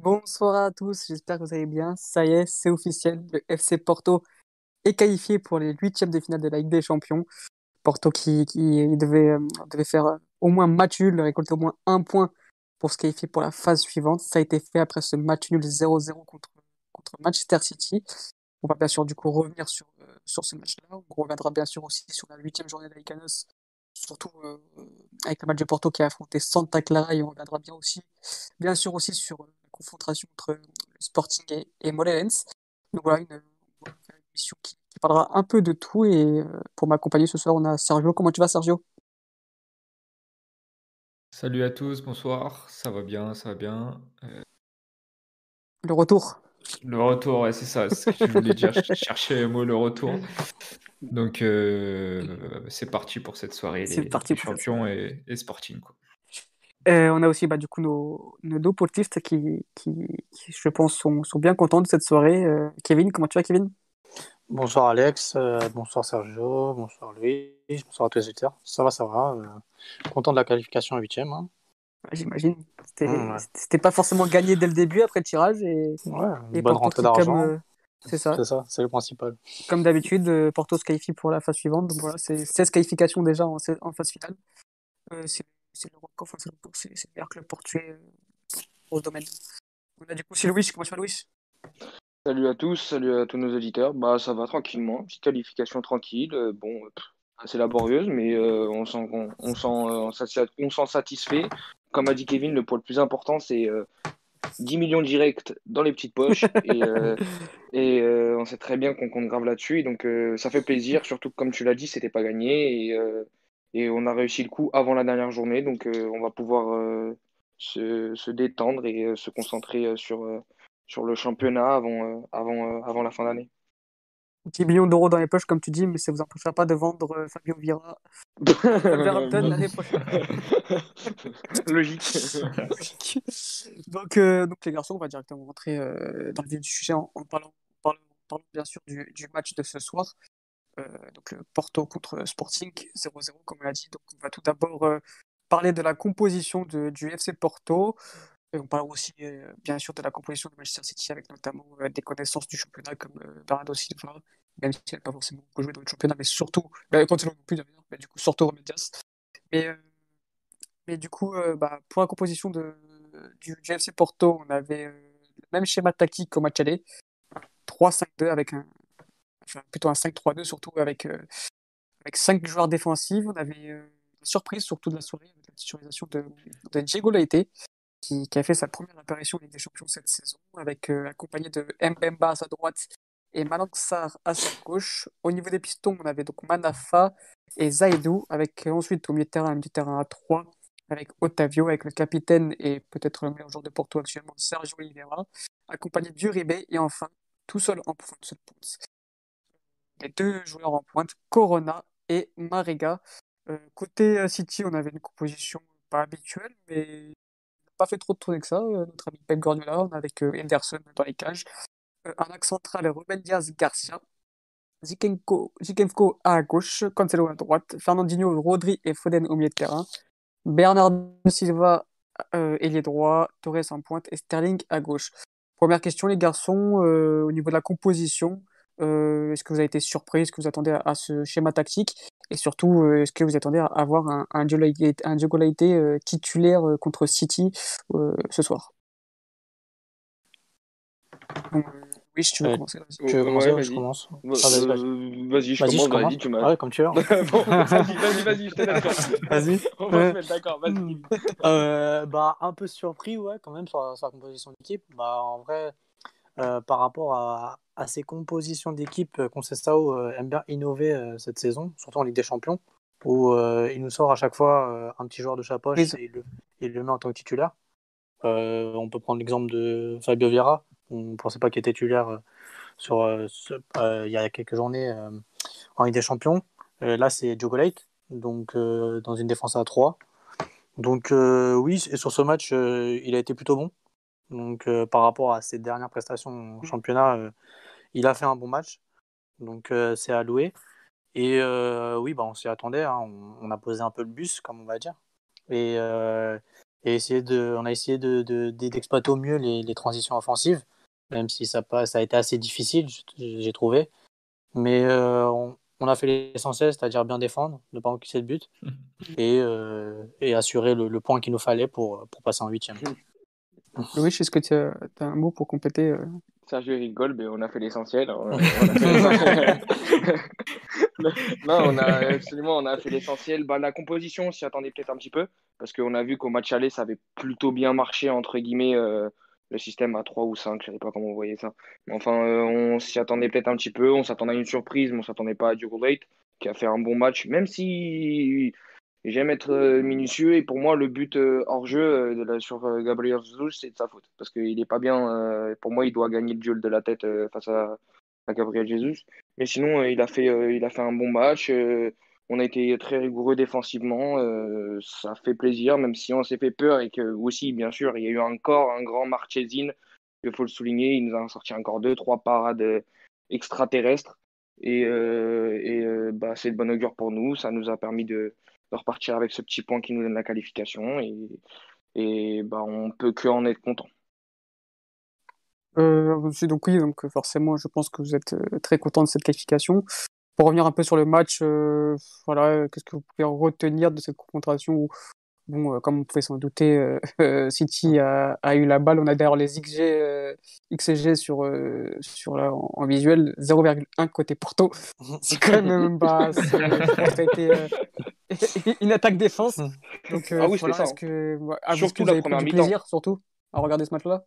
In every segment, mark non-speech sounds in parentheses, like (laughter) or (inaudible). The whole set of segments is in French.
Bonsoir à tous, j'espère que vous allez bien. Ça y est, c'est officiel, le FC Porto est qualifié pour les huitièmes de finale de la Ligue des Champions. Porto qui, qui devait, euh, devait faire euh, au moins match nul, récolter au moins un point pour se qualifier pour la phase suivante. Ça a été fait après ce match nul 0-0 contre, contre Manchester City. On va bien sûr du coup revenir sur, euh, sur ce match-là. On reviendra bien sûr aussi sur la huitième journée de la surtout avec le match de Porto qui a affronté Santa Clara et on reviendra bien aussi, bien sûr aussi sur confrontation entre le Sporting et, et Mollens. Donc voilà, une, émission qui, parlera un peu de tout. Et euh, pour m'accompagner ce soir, on a Sergio. Comment tu vas, Sergio? Salut à tous, bonsoir. Ça va bien, ça va bien. Euh, le retour. Le retour, ouais, c'est ça. Ce que je voulais dire. Je cherchais le mot le retour. Donc, euh, c'est parti pour cette soirée. C'est parti. champions et, et Sporting. Quoi. Euh, on a aussi bah, du coup nos, nos deux potistes qui, qui, je pense, sont, sont, bien contents de cette soirée. Euh, Kevin, comment tu vas, Kevin? Bonsoir Alex, euh, bonsoir Sergio, bonsoir Louis, bonsoir à tous les auditeurs. Ça va, ça va. content de la qualification à 8 hein. J'imagine. Mmh, c'était pas forcément gagné dès le début après le tirage. Et, ouais, une bonne rentrée d'argent. c'est ça. C'est ça, c'est le principal. Comme d'habitude, Porto se qualifie pour la phase suivante. Donc voilà, c'est 16 qualifications déjà en, en phase finale. c'est c'est le record, enfin, c'est le, c'est le meilleur club portugais euh, au domaine. On a du coup, c'est Louis, comment tu vas Louis? Salut à tous, salut à tous nos auditeurs. Bah ça va tranquillement, petite qualification tranquille. Euh, bon, assez laborieuse, mais euh, on s'en on, on, satisfait. Comme a dit Kevin, le point le plus important, c'est 10 millions directs dans les petites poches. et, (laughs) et on sait très bien qu'on compte grave là-dessus. Donc ça fait plaisir, surtout que comme tu l'as dit, c'était pas gagné. Et et on a réussi le coup avant la dernière journée, donc euh, on va pouvoir euh, se, se, détendre et euh, se concentrer sur, sur le championnat avant, avant, avant la fin d'année. 10 millions d'euros dans les poches, comme tu dis, mais ça vous empêchera pas de vendre Fabio Vira (laughs) (laughs) l'année prochaine. (laughs) Logique. donc, donc, les garçons, on va directement rentrer dans le vif du sujet en, parlant, parlant, parlant, bien sûr du, du, match de ce soir. Euh, donc le Porto contre Sporting 0-0 comme on l'a dit. Donc on va tout d'abord euh, parler de la composition du FC Porto. On parle aussi euh, bien sûr de la composition de Manchester City avec notamment des connaissances du championnat comme Bernardo Silva, même s'il n'a pas forcément beaucoup joué dans le championnat, mais surtout, bah, quand il non plus d'ailleurs, mais du coup surtout Remedias. Mais, mais du coup, bah, pour la composition du, FC Porto, on avait le même schéma tactique qu'au match aller, 3-5-2 avec un, plutôt un 5-3-2, surtout avec, euh, avec 5 joueurs défensifs. On avait euh, une surprise surtout de la soirée avec la titularisation de, Diego Laité, qui, a fait sa première apparition en Ligue des Champions cette saison, avec euh, accompagné de Mbemba à sa droite et Malanxar à sa gauche. Au niveau des pistons, on avait donc Manafa et Zaidou, avec ensuite au milieu de terrain, un milieu de terrain à 3, avec Otavio, avec le capitaine et peut-être le meilleur joueur de Porto actuellement, Sergio Oliveira, accompagné d'Uribe, et enfin, tout seul en pointe, les deux joueurs en pointe, Corona et Mariga. Euh, côté euh, City, on avait une composition pas habituelle, mais pas fait trop de tourner que ça. Euh, notre ami Pep Guardiola, on avec Henderson dans les cages. un axe central, Ruben Diaz Garcia. Zikenko, à gauche, Cancelo à droite, Fernandinho, Rodri et Foden au milieu de terrain. Bernardo Silva, ailier droit, Torres en pointe et Sterling à gauche. Première question, les garçons, au niveau de la composition, euh, est-ce que vous avez été surpris? Est-ce que vous attendez à, ce schéma tactique? Et surtout, euh, est-ce que vous attendez à avoir un, un Diogo Leite euh, titulaire contre City ce soir? Oui, si tu veux commencer. Tu veux commencer ouais, Je commence? Vas-y, vas-y, je commence. Vas-y, tu m'as. Ouais, comme tu veux. (laughs) vas-y, vas-y, vas-y, je te d'accord. (laughs) Vas-y. (laughs) On va se mettre d'accord, vas-y. Euh, bah, un peu surpris, ouais, quand même, sur, sur la composition d'équipe. Bah, en vrai, euh, par rapport à, à ces compositions d'équipe, euh, Concestao euh, aime bien innover cette saison, surtout en Ligue des Champions, où il nous sort à chaque fois un petit joueur de sa poche et il le, met en tant que titulaire. on peut prendre l'exemple de Fabio Vieira, on ne pensait pas qu'il était titulaire sur, il y a quelques journées en Ligue des Champions. là, c'est Diogo Leite, donc dans une défense à 3. Donc oui, et sur ce match, il a été plutôt bon. Donc, euh, par rapport à ses dernières prestations au mmh. championnat, euh, il a fait un bon match. Donc, euh, c'est à louer. Et oui, bah, on s'y attendait. Hein. On, a posé un peu le bus, comme on va dire. Et et essayer de, on a essayé d'exploiter de, au mieux les, les, transitions offensives, même si ça, ça a été assez difficile, j'ai trouvé. Mais on, on, a fait l'essentiel, c'est-à-dire bien défendre, ne pas encaisser de but et, et assurer le, le point qu'il nous fallait pour, pour passer en huitième. Oui, est-ce que tu as, un mot pour compléter euh... Sergio rigole, mais on a fait l'essentiel. (laughs) (laughs) non, on a absolument, on a fait l'essentiel. Bah, la composition, on s'y attendait peut-être un petit peu, parce qu'on a vu qu'au match aller, ça avait plutôt bien marché, entre guillemets, euh, le système à 3 ou 5, je ne sais pas comment vous voyez ça. Mais enfin, euh, on s'y attendait peut-être un petit peu, on s'attendait à une surprise, mais on ne s'attendait pas à Diogo Late, qui a fait un bon match, même si J'aime être euh, minutieux et pour moi, le but euh, hors jeu euh, sur Gabriel Jesus, c'est de sa faute. Parce qu'il n'est pas bien. pour moi, il doit gagner le duel de la tête face à, Gabriel Jesus. Mais sinon, il, a fait, il a fait un bon match. on a été très rigoureux défensivement. ça fait plaisir, même si on s'est fait peur et que aussi, bien sûr, il y a eu encore un grand Marchesin. Il faut le souligner. Il nous a sorti encore deux, trois parades extraterrestres. Et, et bah, c'est de bon augure pour nous. Ça nous a permis de de repartir avec ce petit point qui nous donne la qualification et, et bah, on peut que en être content. Euh, donc oui, donc forcément, je pense que vous êtes euh, très content de cette qualification. Pour revenir un peu sur le match, euh, voilà, qu'est-ce que vous pouvez retenir de cette confrontation où, bon, euh, comme vous pouvez s'en douter, (laughs) City a, a, eu la balle. On a d'ailleurs les XG, XG sur, sur là, en, visuel, 0,1 côté Porto. (laughs) C'est quand même ça a été une attaque défense. Mmh. Donc, euh, ah oui, voilà, ça. Hein. que, ah, surtout que vous avez du plaisir, surtout, à regarder ce match-là?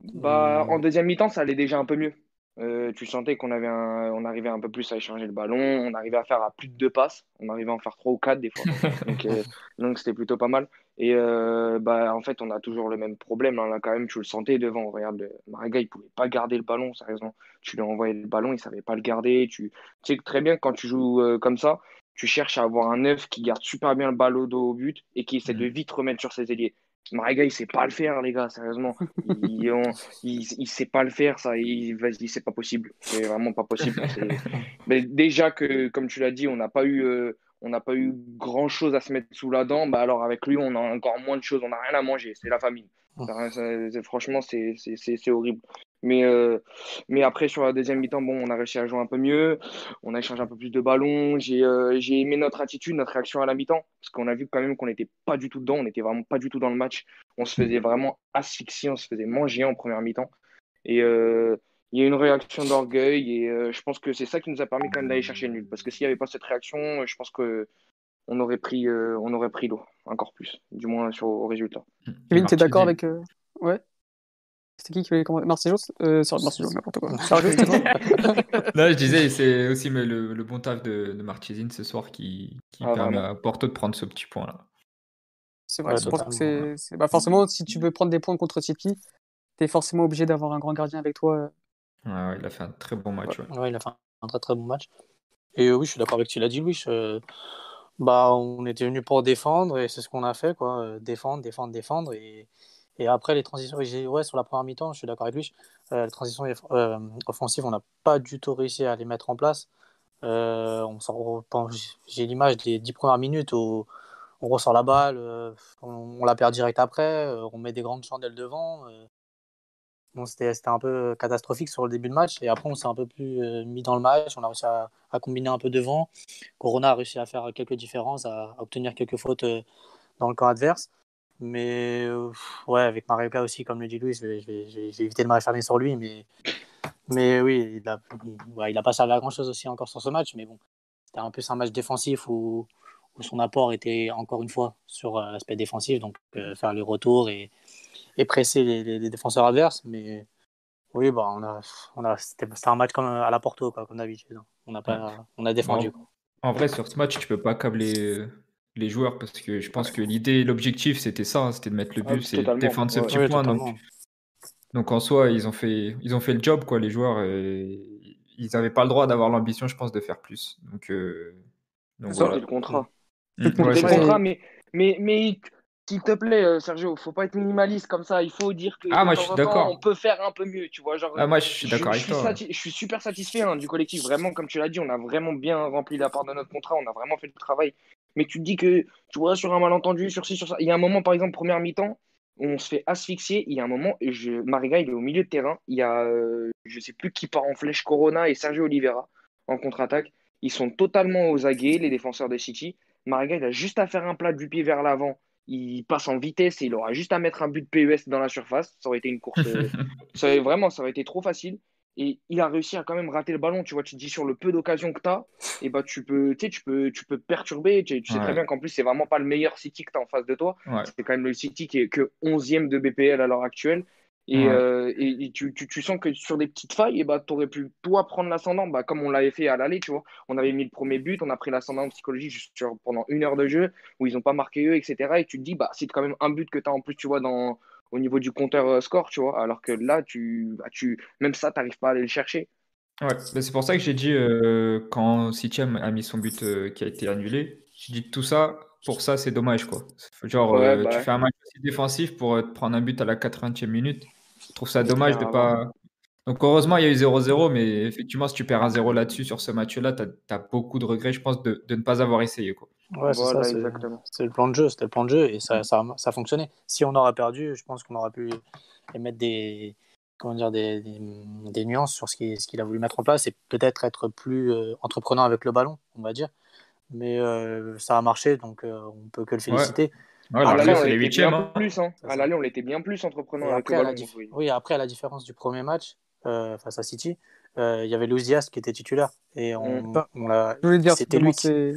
Bah, En deuxième mi-temps, ça allait déjà un peu mieux. Euh, tu sentais qu'on avait un, on arrivait un peu plus à échanger le ballon, on arrivait à faire à plus de deux passes, on arrivait à en faire trois ou quatre des fois. (laughs) donc, euh, donc c'était plutôt pas mal. Et bah, en fait, on a toujours le même problème. Hein. Là, quand même, tu le sentais devant. Regarde, Maraga, il pouvait pas garder le ballon, sérieusement. Tu lui envoyais le ballon, il savait pas le garder. Tu, tu sais très bien quand tu joues comme ça, tu cherches à avoir un neuf qui garde super bien le ballon au but et qui essaie de mm. vite remettre sur ses ailiers. Mariga, il sait pas le faire, les gars, sérieusement. (laughs) Il, il, sait pas le faire, ça. Il, vas-y, c'est pas possible. C'est vraiment pas possible. (laughs) Mais déjà que, comme tu l'as dit, on n'a pas eu, euh, on n'a pas eu grand chose à se mettre sous la dent. Bah alors avec lui, on a encore moins de choses. On n'a rien à manger. C'est la famine. Mm. franchement, c'est horrible. Mais, euh, mais après, sur la deuxième mi-temps, bon, on a réussi à jouer un peu mieux. On a échangé un peu plus de ballons. J'ai euh, aimé notre attitude, notre réaction à la mi-temps. Parce qu'on a vu quand même qu'on n'était pas du tout dedans. On n'était vraiment pas du tout dans le match. On se faisait vraiment asphyxier. On se faisait manger en première mi-temps. Et euh, il y a une réaction d'orgueil. Et je pense que c'est ça qui nous a permis quand même d'aller chercher le nul. Parce que s'il n'y avait pas cette réaction, je pense que on aurait pris, on aurait pris l'eau encore plus. Du moins sur, au résultat. Kevin, tu es d'accord avec. Ouais c'était qui qui avait commencé Marcelo euh, Marcelo, n'importe quoi. (laughs) (laughs) non, je disais, c'est aussi mais le, le, bon taf de, de Marchesine ce soir qui, qui ah, permet à Porto de prendre ce petit point-là. C'est vrai, je pense que c'est. Bah, forcément, si tu veux prendre des points contre City, tu es forcément obligé d'avoir un grand gardien avec toi. Ouais, ouais, il a fait un très bon match. Ouais, il a fait un très très bon match. Et euh, oui, je suis d'accord avec ce que tu l'as dit, Louis. Bah, on était venu pour défendre et c'est ce qu'on a fait, quoi. Euh, défendre, défendre, défendre. Et et après, les transitions, ouais, sur la première mi-temps, je suis d'accord avec lui. Euh, les transitions euh, offensives, on n'a pas du tout réussi à les mettre en place. Euh, J'ai l'image des dix premières minutes où on ressort la balle, on, la perd direct après, on met des grandes chandelles devant. Bon, C'était un peu catastrophique sur le début de match. Et après, on s'est un peu plus mis dans le match. On a réussi à, combiner un peu devant. Corona a réussi à faire quelques différences, à, à obtenir quelques fautes dans le camp adverse. Mais ouais, avec aussi, comme le dit Louis, je vais, éviter de m'acharner sur lui. Mais, mais oui, il n'a il a pas servi à grand chose aussi encore sur ce match. Mais bon, c'était un peu un match défensif où, où, son apport était encore une fois sur euh, l'aspect défensif, donc euh, faire les retours et, et presser les, les, défenseurs adverses. Mais oui, bah, on a, on a, c'était un match comme à la Porto, quoi, comme d'habitude. On a, pas, on a défendu. En vrai, sur ce match, tu peux pas câbler les joueurs parce que je pense que l'idée, l'objectif, c'était ça, hein, c'était de mettre le but, c'est défendre ce petit point. Donc, donc en soi, ils ont fait, ils ont fait le job, quoi, les joueurs. Et ils n'avaient pas le droit d'avoir l'ambition, je pense, de faire plus. Donc, euh, donc le contrat. Mm. le contrat, mais, mais, mais s'il te plaît, euh, Sergio, faut pas être minimaliste comme ça. Il faut dire que ah, moi, je suis d'accord. on peut faire un peu mieux, tu vois. Genre, ah, moi, je suis d'accord avec toi. Je suis super satisfait hein, du collectif. Vraiment, comme tu l'as dit, on a vraiment bien rempli la part de notre contrat. On a vraiment fait le travail. Mais tu te dis que, tu vois, sur un malentendu, sur ci, sur ça. Il y a un moment, par exemple, première mi-temps, on se fait asphyxier. Il y a un moment, et je... Mariga, il est au milieu de terrain. Il y a, euh, je sais plus qui part en flèche, Corona et Sergio Oliveira en contre-attaque. Ils sont totalement aux aguets, les défenseurs de City. Mariga, il a juste à faire un plat du pied vers l'avant. Il passe en vitesse et il aura juste à mettre un but de PES dans la surface. Ça aurait été une course. Euh, (laughs) ça vraiment, ça aurait été trop facile. Et il a réussi à quand même rater le ballon. Tu vois, tu te dis sur le peu d'occasions que tu as, et bah, tu, peux, tu, peux, tu peux perturber. Tu, sais très bien qu'en plus, c'est vraiment pas le meilleur City que tu as en face de toi. C'est quand même le City qui est que 11e de BPL à l'heure actuelle. Et, euh, et, tu, tu, tu, sens que sur des petites failles, et bah, tu aurais pu, toi, prendre l'ascendant, bah, comme on l'avait fait à l'aller, tu vois. On avait mis le premier but, on a pris l'ascendant psychologique sur, pendant une heure de jeu, où ils n'ont pas marqué eux, etc. Et tu te dis, bah, c'est quand même un but que tu as en plus, tu vois, dans, au niveau du compteur euh, score, tu vois. Alors que là, tu, bah, tu, même ça, tu n'arrives pas à aller le chercher. Ouais, bah, c'est pour ça que j'ai dit, euh, quand City a mis son but qui a été annulé, j'ai dit tout ça, pour ça, c'est dommage, quoi. Genre, bah tu fais un match aussi défensif pour te prendre un but à la 80e minute. Je trouve ça dommage de pas. Donc heureusement, il y a eu 0-0, mais effectivement, si tu perds un 0 là-dessus, sur ce match-là, tu as, beaucoup de regrets, je pense, de, de ne pas avoir essayé. Quoi. Ouais, c'est ça, c'est le plan de jeu, c'était le plan de jeu et ça, ça, ça, a fonctionné. Si on aurait perdu, je pense qu'on aurait pu émettre des, comment dire, des, des, nuances sur ce qu'il ce qu'il a voulu mettre en place et peut-être être plus euh, entreprenant avec le ballon, on va dire. Mais euh, ça a marché, donc euh, on peut que le féliciter. Ouais, à l'aller, on l'était bien hein. plus. Hein. À l'aller, on l'était bien plus entreprenant. Après, la oui, après, à la différence du premier match euh, face à City, il y avait Luis Diaz qui était titulaire. Et on, on l'a. (laughs) C'était lui, qui...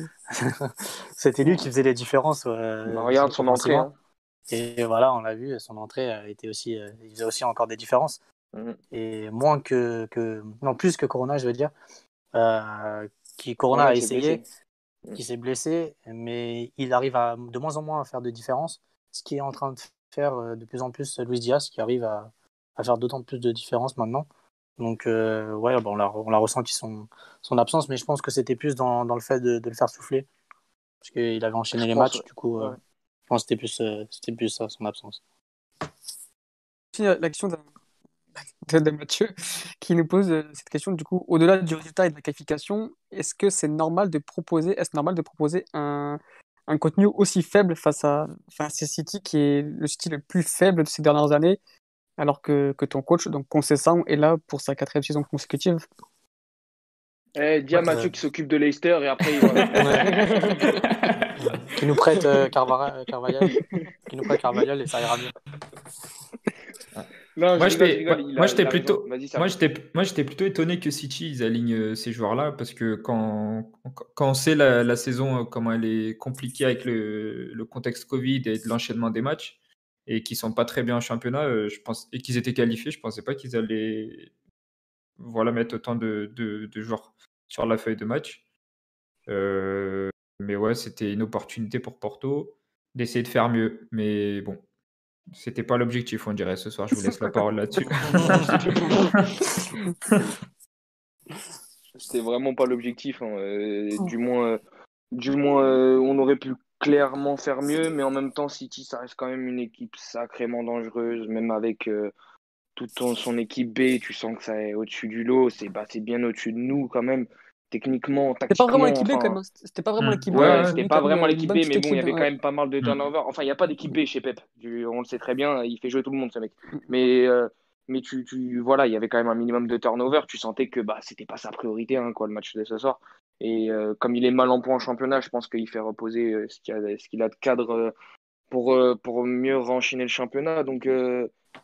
c'était lui qui faisait les différences. Euh, bah, regarde son entrée. Hein. Et voilà, on l'a vu, son entrée a été aussi, euh, il faisait aussi encore des différences. Mm. Et moins que, que, non plus que Corona, je veux dire, euh, qui Corona a essayé, qui s'est blessé, mais il arrive à, de moins en moins à faire de différence, ce qui est en train de faire euh, de plus en plus Luis Diaz, qui arrive à, à faire d'autant plus de différence maintenant. Donc, euh, ouais, bon, on, a, on a ressenti son, son absence, mais je pense que c'était plus dans, dans, le fait de, de, le faire souffler, parce qu'il avait enchaîné les matchs, du coup, euh, je pense que c'était plus, c'était plus ça, son absence. La question (laughs) de Mathieu qui nous pose euh, cette question du coup au-delà du résultat et de la qualification est-ce que c'est normal de proposer est-ce normal de proposer un, un contenu aussi faible face à face à City qui est le style le plus faible de ces dernières années? Alors que, que ton coach donc Concessant est là pour sa quatrième saison consécutive. Eh, dis à Mathieu qui s'occupe de Leicester et après il va... (laughs) qui nous prête euh, Carvajal, qui nous prête Carvajal et ça ira mieux. Moi, j'étais plutôt, moi, j'étais plutôt étonné que City ils alignent euh, ces joueurs-là parce que quand, quand on sait la, saison, euh, comment elle est compliquée avec le, le contexte Covid et l'enchaînement des matchs et qu'ils sont pas très bien en championnat, euh, je pense, et qu'ils étaient qualifiés, je pensais pas qu'ils allaient voilà, mettre autant de, de, joueurs sur la feuille de match. mais ouais, c'était une opportunité pour Porto d'essayer de faire mieux. Mais bon, c'était pas l'objectif, on dirait, ce soir. Je vous laisse la parole là-dessus. (laughs) C'était vraiment pas l'objectif. Hein. Euh, du moins, euh, du moins euh, on aurait pu clairement faire mieux, mais en même temps, City, ça reste quand même une équipe sacrément dangereuse, même avec toute son équipe B, tu sens que ça est au-dessus du lot, c'est bah, bien au-dessus de nous quand même techniquement, C'était pas vraiment l'équipe B quand même. Hein. C'était pas vraiment l'équipe B. Ouais, c'était pas vraiment l'équipe B, mais bon, il y avait quand même pas mal de turnover. Enfin, il n'y a pas d'équipe B chez Pep. On le sait très bien, il fait jouer tout le monde, ce mec. Mm. Mais, euh, mais tu, tu, voilà, il y avait quand même un minimum de turnover. Tu sentais que bah, c'était pas sa priorité, hein, quoi, le match de ce soir. Et euh, comme il est mal en point en championnat, je pense qu'il fait reposer euh, ce qu'il a, de cadre pour, pour mieux renchaîner le championnat. Donc,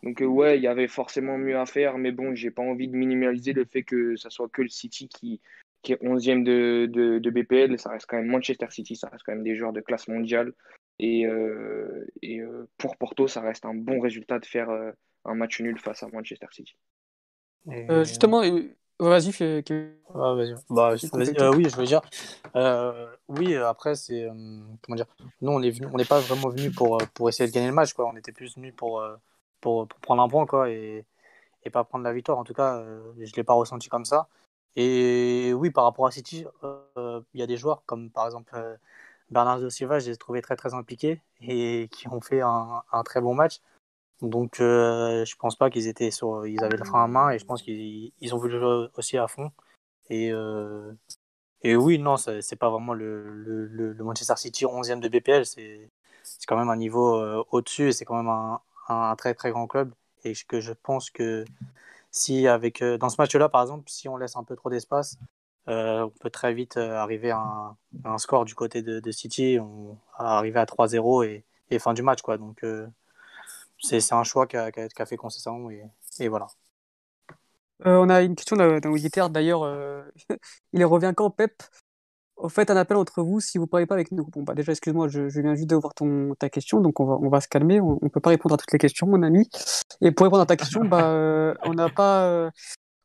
donc ouais, il y avait forcément mieux à faire, mais bon, j'ai pas envie de minimaliser le fait que ça soit que le City qui, qui est 11e de, de, de, BPL, ça reste quand même Manchester City, ça reste quand même des joueurs de classe mondiale. Et, euh, et euh, pour Porto, ça reste un bon résultat de faire euh, un match nul face à Manchester City. justement, vas-y, fais. Ah. Bah, oui, je veux dire. oui, après, c'est. comment dire Nous, on n'est on pas vraiment venu pour, pour essayer de gagner le match, quoi. On était plus venu pour, pour, pour, prendre un point, quoi, et, et pas prendre la victoire. En tout cas, je ne l'ai pas ressenti comme ça. Et oui, par rapport à City, euh, il y a des joueurs comme par exemple euh, Bernardo Silva, je les ai trouvés très très impliqués et qui ont fait un, très bon match. Donc euh, je pense pas qu'ils étaient sur, ils avaient le frein à main et je pense qu'ils ont voulu jouer aussi à fond. Et, euh, et oui, non, c'est pas vraiment le, le, Manchester City 11e de BPL, c'est quand même un niveau euh, au-dessus et c'est quand même un, un, très très grand club. Et que je pense que si avec dans ce match-là, par exemple, si on laisse un peu trop d'espace, on peut très vite arriver à un, score du côté de, City, on arriver à 3-0 et, et, fin du match. Quoi. Donc c'est un choix qu'a qu fait Concession et, et voilà. Euh, on a une question d'un auditeur d'ailleurs. Euh, (laughs) il revient quand Pep? Au fait, un appel entre vous si vous ne parlez pas avec nous. Bon, bah déjà, excuse-moi, je, viens juste de voir ton, ta question, donc on va, on va se calmer. On ne peut pas répondre à toutes les questions, mon ami. Et pour répondre à ta question, bah, euh, on n'a pas.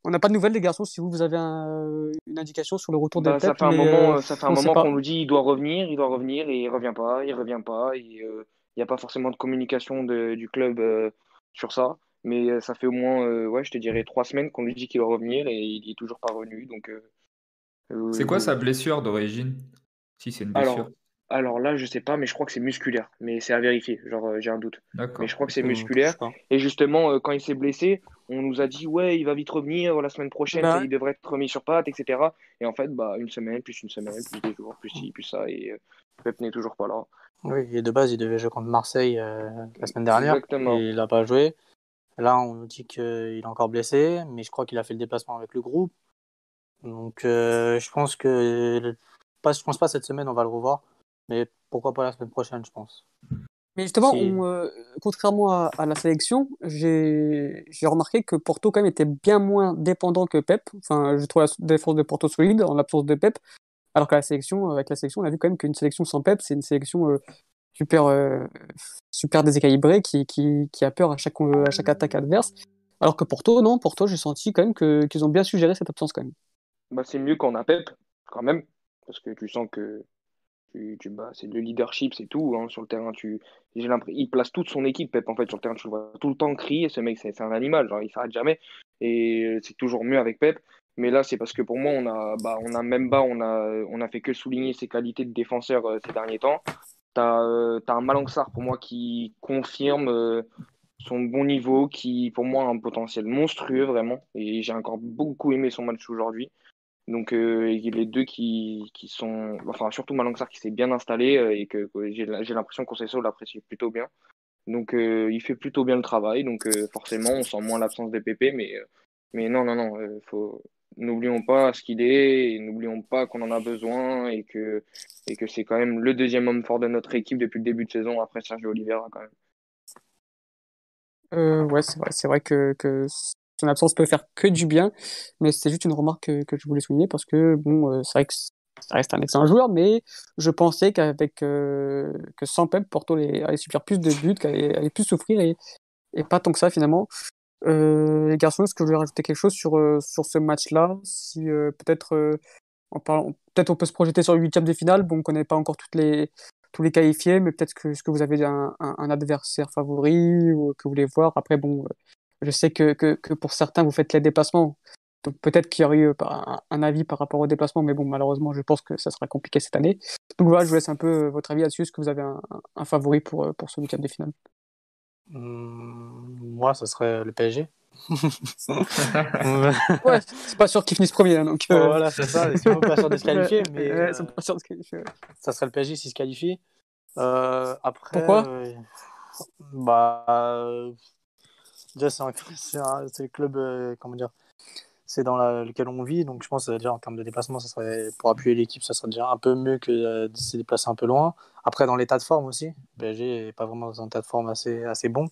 on n'a pas de nouvelles, les garçons, si vous, vous avez une indication sur le retour de bah, Pep. Ça fait un moment, ça fait un moment qu'on nous dit il doit revenir, il doit revenir, et il revient pas, il revient pas. N'y a pas forcément de communication du club sur ça. Mais euh, ça fait au moins, euh, ouais, je te dirais trois semaines qu'on lui dit qu'il va revenir et il est toujours pas revenu. Donc, euh, c'est quoi sa blessure d'origine? Si c'est une blessure. Alors, là, je sais pas, mais je crois que c'est musculaire. Mais c'est à vérifier. Genre, j'ai un doute. Mais je crois que c'est musculaire. Et justement, quand il s'est blessé, on nous a dit ouais, il va vite revenir la semaine prochaine, bah il devrait être remis sur pattes, etc. Et en fait, bah une semaine, plus une semaine, plus des jours, plus ci, plus ça, et Pep n'est toujours pas là. Oui, et de base, il devait jouer contre Marseille la semaine dernière. Exactement. Et il n'a pas joué. Là, on nous dit qu'il est encore blessé, mais je crois qu'il a fait le déplacement avec le groupe. Donc, euh, je pense que. Pas, je pense pas cette semaine, on va le revoir. Mais pourquoi pas la semaine prochaine, je pense. Mais justement, euh, contrairement à, la sélection, j'ai remarqué que Porto quand même était bien moins dépendant que Pep. Enfin, je trouve la défense de Porto solide en l'absence de Pep. Alors que la sélection, avec la sélection, on a vu quand même qu'une sélection sans Pep, c'est une sélection euh, super, euh, super déséquilibré qui, qui, qui, a peur à chaque, à chaque attaque adverse. Alors que Porto, non, Porto, j'ai senti quand même qu'ils ont bien suggéré cette absence quand même. Bah, c'est mieux qu'on a Pep, quand même, parce que tu sens que tu, tu bah, c'est le leadership, c'est tout. Hein, sur le terrain, tu, il place toute son équipe, Pep, en fait, sur le terrain. Tu le vois tout le temps crier. Ce mec, c'est un animal, genre, il s'arrête jamais. Et c'est toujours mieux avec Pep. Mais là, c'est parce que pour moi, on a, bah, on a même pas, on a, on a fait que souligner ses qualités de défenseur euh, ces derniers temps. T'as euh, un Malangsar pour moi qui confirme euh, son bon niveau, qui pour moi a un potentiel monstrueux vraiment. Et j'ai encore beaucoup aimé son match aujourd'hui. Donc les deux qui, qui, sont, enfin surtout Malangsar qui s'est bien installé et que, j'ai l'impression qu'on l'apprécie plutôt bien. Donc il fait plutôt bien le travail. Donc forcément on sent moins l'absence des PP, mais mais non non non, faut n'oublions pas ce qu'il est n'oublions pas qu'on en a besoin et que, c'est quand même le deuxième homme fort de notre équipe depuis le début de saison après Sergio Oliveira quand même. Euh, ouais, c'est vrai, c'est vrai que, son absence peut faire que du bien, mais c'est juste une remarque que, je voulais souligner parce que euh, c'est vrai que ça reste un excellent joueur, mais je pensais qu'avec euh, que sans Pep, Porto allait, subir plus de buts, qu'elle allait, plus souffrir et pas tant que ça finalement. Euh, les garçons, est-ce que je voulais rajouter quelque chose sur, euh, sur ce match-là? Si euh, peut-être peut-être on peut se projeter sur le huitième de finale. Bon, on ne connaît pas encore toutes les, tous les qualifiés, mais peut-être que, ce que vous avez un, un, adversaire favori que vous voulez voir? Après, bon, je sais que, que, que pour certains, vous faites les déplacements. Donc peut-être qu'il y aurait eu un, avis par rapport au déplacement, mais bon, malheureusement, je pense que ça sera compliqué cette année. Donc voilà, je vous laisse un peu votre avis là-dessus. Est-ce que vous avez un, un favori pour, pour ce huitième de finale? Mmh, moi, ce serait le PSG. (laughs) ouais, c'est pas sûr qu'ils finissent premier. Hein, donc, euh... Voilà, c'est ça. (laughs) Ils sont pas sûrs de se qualifier. Mais, euh, pas sûrs de se qualifier. Ça serait le PSG s'il se qualifie. Euh, après, Pourquoi euh, Bah. Déjà, c'est le club. Euh, comment dire c'est dans lequel on vit. Donc je pense déjà en termes de déplacement, ça serait pour appuyer l'équipe, ça serait déjà un peu mieux que euh, de se déplacer un peu loin. Après, dans l'état de forme aussi, PSG n'est pas vraiment dans un état de forme assez, assez bon.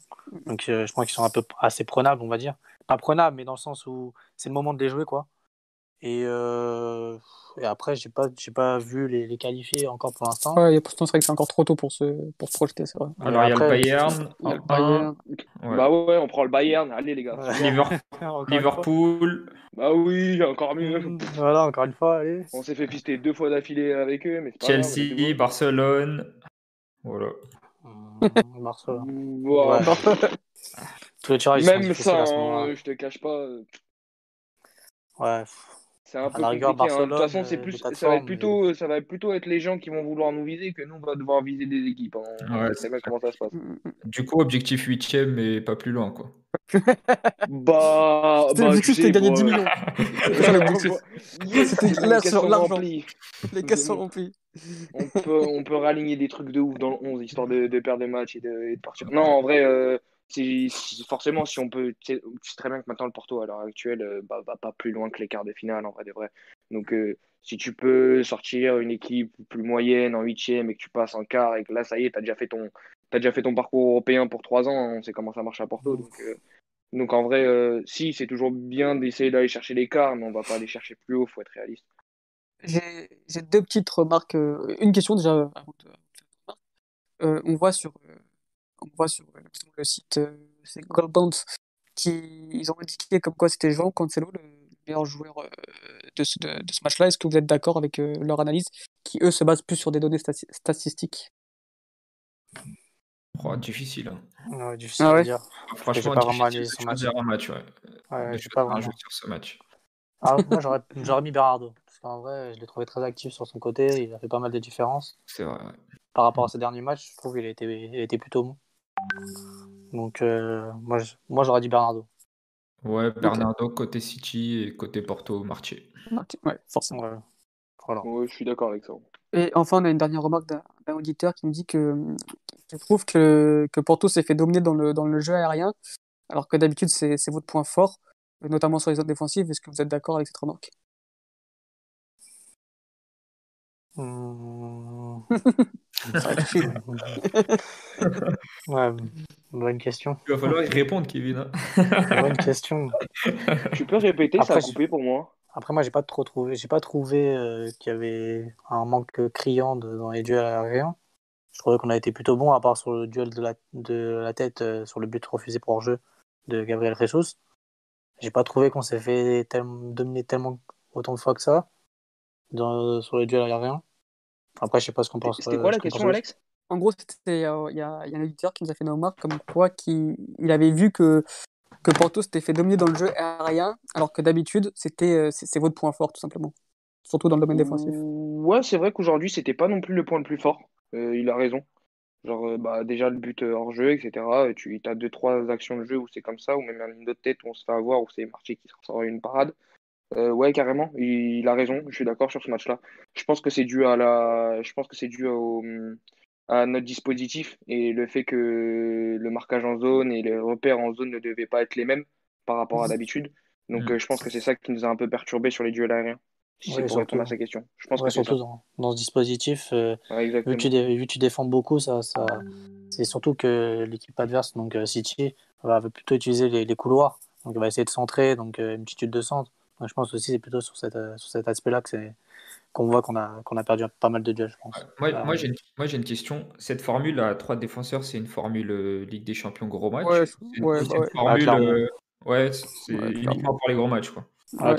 Donc euh, je pense qu'ils sont un peu assez prenables, on va dire. Pas prenables, mais dans le sens où c'est le moment de les jouer, quoi. Et, euh, et après, j'ai pas, j'ai pas vu les, les, qualifier encore pour l'instant. Ouais, pourtant, c'est vrai que c'est encore trop tôt pour se, pour se projeter, c'est vrai. Alors, il y a le Bayern. Y a le Bayern. Ouais. Bah ouais, on prend le Bayern. Allez, les gars. (laughs) Liverpool. Bah oui, encore mieux. Mmh, voilà, encore une fois, allez. On s'est fait pister deux fois d'affilée avec eux. Mais Chelsea, Barcelone. Voilà. Mmh, Barcelone. (laughs) Tous les Même ça, hein, je te cache pas. Ouais. C'est un peu compliqué. Hein. De toute façon, c'est plus, ça, va être plutôt, ça va plutôt être les gens qui vont vouloir nous viser que nous, on va devoir viser des équipes. Hein. c'est bien comment ça se passe. Du coup, objectif 8 mais pas plus loin, quoi. bah, (laughs) bah c'était gagner 10 millions. (laughs) c'était l'argent. Les caisses sont remplies. On peut, on peut raligner des trucs de ouf dans le 11 histoire de, de perdre des matchs et de, partir. Non, en vrai, euh, forcément, si on peut. Tu sais très bien que maintenant le Porto, à l'heure actuelle, euh, bah, va pas plus loin que les quarts de finale, en vrai de vrai. Donc, euh, si tu peux sortir une équipe plus moyenne en huitième et que tu passes en quart et que là, ça y est, tu as déjà fait ton. As déjà fait ton parcours européen pour trois ans, on sait comment ça marche à Porto. Donc, euh, donc en vrai, si, c'est toujours bien d'essayer d'aller chercher les quarts, mais on va pas aller chercher plus haut, faut être réaliste. J'ai deux petites remarques. Une question déjà on voit sur on voit sur euh, le site euh, c'est Goldbound qui ils ont indiqué comme quoi c'était João Cancelo le meilleur joueur euh, de ce, de, ce match-là. Est-ce que vous êtes d'accord avec leur analyse qui eux se basent plus sur des données statistiques? Oh, Difficile. Hein. difficile ah à dire. Franchement, pas vraiment son match. un match, ouais. ouais je pas vraiment. sur ce match. Ah, (laughs) moi, j'aurais mis Bernardo. Parce qu'en vrai, je l'ai trouvé très actif sur son côté. Il a fait pas mal de différences. C'est vrai, Par rapport à ses derniers matchs, je trouve qu'il a a été plutôt bon. Donc, euh, moi, moi j'aurais dit Bernardo. Ouais, Bernardo côté City et côté Porto, Marché. Ouais, forcément. Voilà. je suis d'accord avec ça. Et enfin, on a une dernière remarque d'un auditeur qui me dit que je trouve que, que Porto s'est fait dominer dans le, dans le jeu aérien, alors que d'habitude, c'est votre point fort, notamment sur les zones défensives. Est-ce que vous êtes d'accord avec cette remarque? Mmh. (laughs) ouais, bonne question. Il va falloir y répondre, Kevin. Hein. bonne question. Tu peux répéter, ça a coupé pour moi. Après, moi, j'ai pas trop trouvé, j'ai pas trouvé euh, qu'il y avait un manque criant dans les duels aériens. Je trouvais qu'on a été plutôt bon, à part sur le duel de la, de la tête, euh, sur le but refusé pour jeu de Gabriel Jesus. J'ai pas trouvé qu'on s'est fait dominer tellement autant de fois que ça dans, sur les duels aériens. Après, je sais pas ce qu'on pense. C'était quoi la question, Alex? En gros, euh, il y, a, un éditeur qui nous a fait une remarque comme quoi il, il avait vu que, que Porto s'était fait dominer dans le jeu aérien, alors que d'habitude, c'était euh, c'est votre point fort, tout simplement. Surtout dans le domaine défensif. Ouais, c'est vrai qu'aujourd'hui, c'était pas non plus le point le plus fort. Euh, il a raison. Genre, bah, déjà le but hors jeu, etc. Tu as deux, trois actions de jeu où c'est comme ça, ou même un ligne de tête où on se fait avoir, où c'est Marché qui sort une parade. Euh, ouais, carrément, il, a raison, je suis d'accord sur ce match-là. Je pense que c'est dû à la, je pense que c'est dû au, à notre dispositif et le fait que le marquage en zone et les repères en zone ne devaient pas être les mêmes par rapport à d'habitude. Donc mmh. euh, je pense que c'est ça qui nous a un peu perturbé sur les duels aériens. Si c'est pour répondre à sa question. Je pense que surtout dans, dans, ce dispositif, euh, vu, que tu vu, que tu défends beaucoup, ça, ça c'est surtout que l'équipe adverse, donc City, va plutôt utiliser les, les, couloirs. Donc elle va essayer de centrer, donc une multitude de centres je pense aussi c'est plutôt sur, cette, euh, sur cet aspect-là que c'est qu'on voit qu'on a, qu'on a perdu pas mal de duels, je pense. Moi, moi j'ai une, une, question. Cette formule à trois défenseurs, c'est une formule euh, Ligue des Champions gros match? Ouais, c'est ouais, une, ouais. formule. Euh, ouais, c'est uniquement pour les gros matchs. Quoi. Ouais,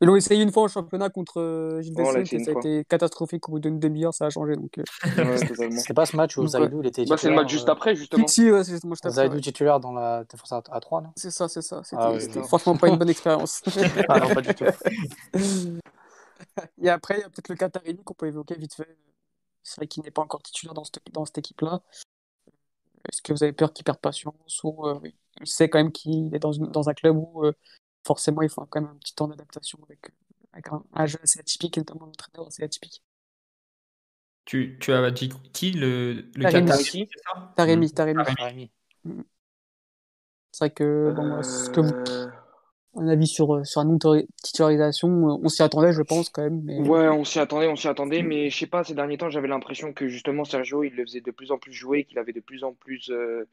Ils l'ont essayé une fois en championnat contre euh, Gilles oh, et ça a été catastrophique. Au bout d'une demi-heure, ça a changé. Donc, euh... c'est pas ce match où Zaidou il était bah, C'est le match juste après, justement. Si, ouais, c'est juste Zaidou titulaire dans la défense à, 3, non? C'est ça, c'est ça. C'était ah, franchement pas une bonne expérience. (laughs) ah non, pas du tout. et après, il y a peut-être le Katarini qu'on peut évoquer vite fait. C'est vrai qu'il n'est pas encore titulaire dans cette, dans cette équipe-là. Est-ce que vous avez peur qu'il perde patience ou euh, il sait quand même qu'il est dans, une, dans un club où euh, forcément, il faut quand même un petit temps d'adaptation avec, un, jeu assez atypique, et notamment un entraîneur assez atypique. Tu, tu as dit qui le, le Taremi, Taremi, Taremi. Mm. C'est vrai que, bon, ce que vous, euh. un avis sur, sur un titularisation, on s'y attendait, je pense, quand même. Mais... Ouais, on s'y attendait, on s'y attendait, mais je sais pas, ces derniers temps, j'avais l'impression que justement Sergio, il le faisait de plus en plus jouer, qu'il avait de plus en plus euh,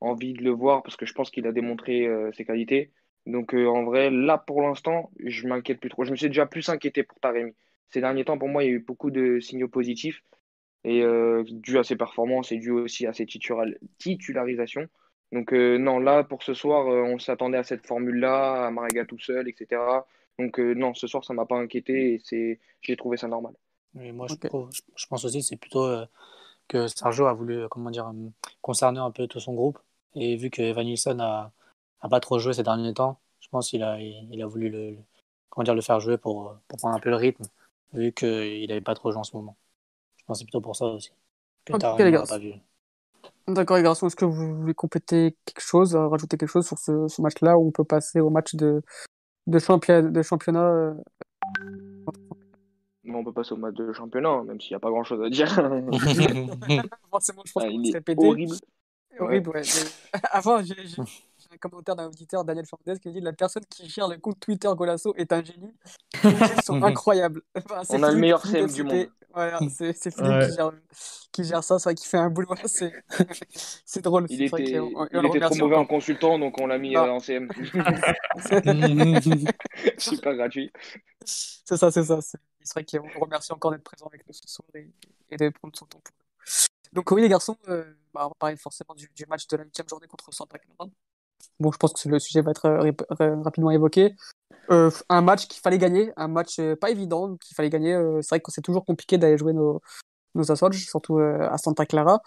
envie de le voir, parce que je pense qu'il a démontré euh, ses qualités. Donc euh, en vrai, là pour l'instant, je m'inquiète plus trop. Je me suis déjà plus inquiété pour Taremi. Ces derniers temps, pour moi, il y a eu beaucoup de signaux positifs. Et euh, dû à ses performances et dû aussi à ses titularisations. Donc euh, non, là pour ce soir, on s'attendait à cette formule-là, à Mariga tout seul, etc. Donc non, ce soir, ça m'a pas inquiété et c'est, j'ai trouvé ça normal. moi, je, je, pense aussi c'est plutôt que Sergio a voulu, comment dire, concerner un peu tout son groupe. Et vu que Evan Nilsson a, n'a pas trop joué ces derniers temps. Je pense qu'il a, il a voulu le, comment dire, le faire jouer pour, pour prendre un peu le rythme, vu qu'il n'avait pas trop joué en ce moment. Je pense que c'est plutôt pour ça aussi. Que okay, pas vu. D'accord, les garçons, est-ce que vous voulez compléter quelque chose, rajouter quelque chose sur ce, ce match-là, où on peut passer au match de, de, championnat, de championnat euh... On peut passer au match de championnat, hein, même s'il n'y a pas grand-chose à dire. (laughs) Forcément, je pense ah, qu'on. Horrible. Horrible, ouais. Mais... (laughs) Avant, j'ai un commentaire d'un auditeur, Daniel Fernandez, qui dit La personne qui gère le compte Twitter Golasso est un génie. Ils (laughs) sont incroyables. (laughs) Enfin, On a le meilleur CM du monde. Voilà, (laughs) c'est Philippe ouais. qui, gère, qui, gère, ça, c'est vrai qu'il fait un boulot. C'est drôle. Il était, il était trop mauvais en consultant, donc on l'a mis euh, en CM. c'est pas gratuit. C'est ça, c'est ça. C'est vrai qu'on remercie encore d'être présent avec nous ce soir et, et de prendre son temps pour nous. Donc oui, les garçons, euh, bah, on va parler forcément du, du match de la 8 journée contre Santa Clara. Bon, je pense que le sujet va être euh, rapidement évoqué. Euh, un match qu'il fallait gagner, un match euh, pas évident qu'il fallait gagner. Euh, c'est vrai que c'est toujours compliqué d'aller jouer nos, nos assaults, surtout à Santa Clara.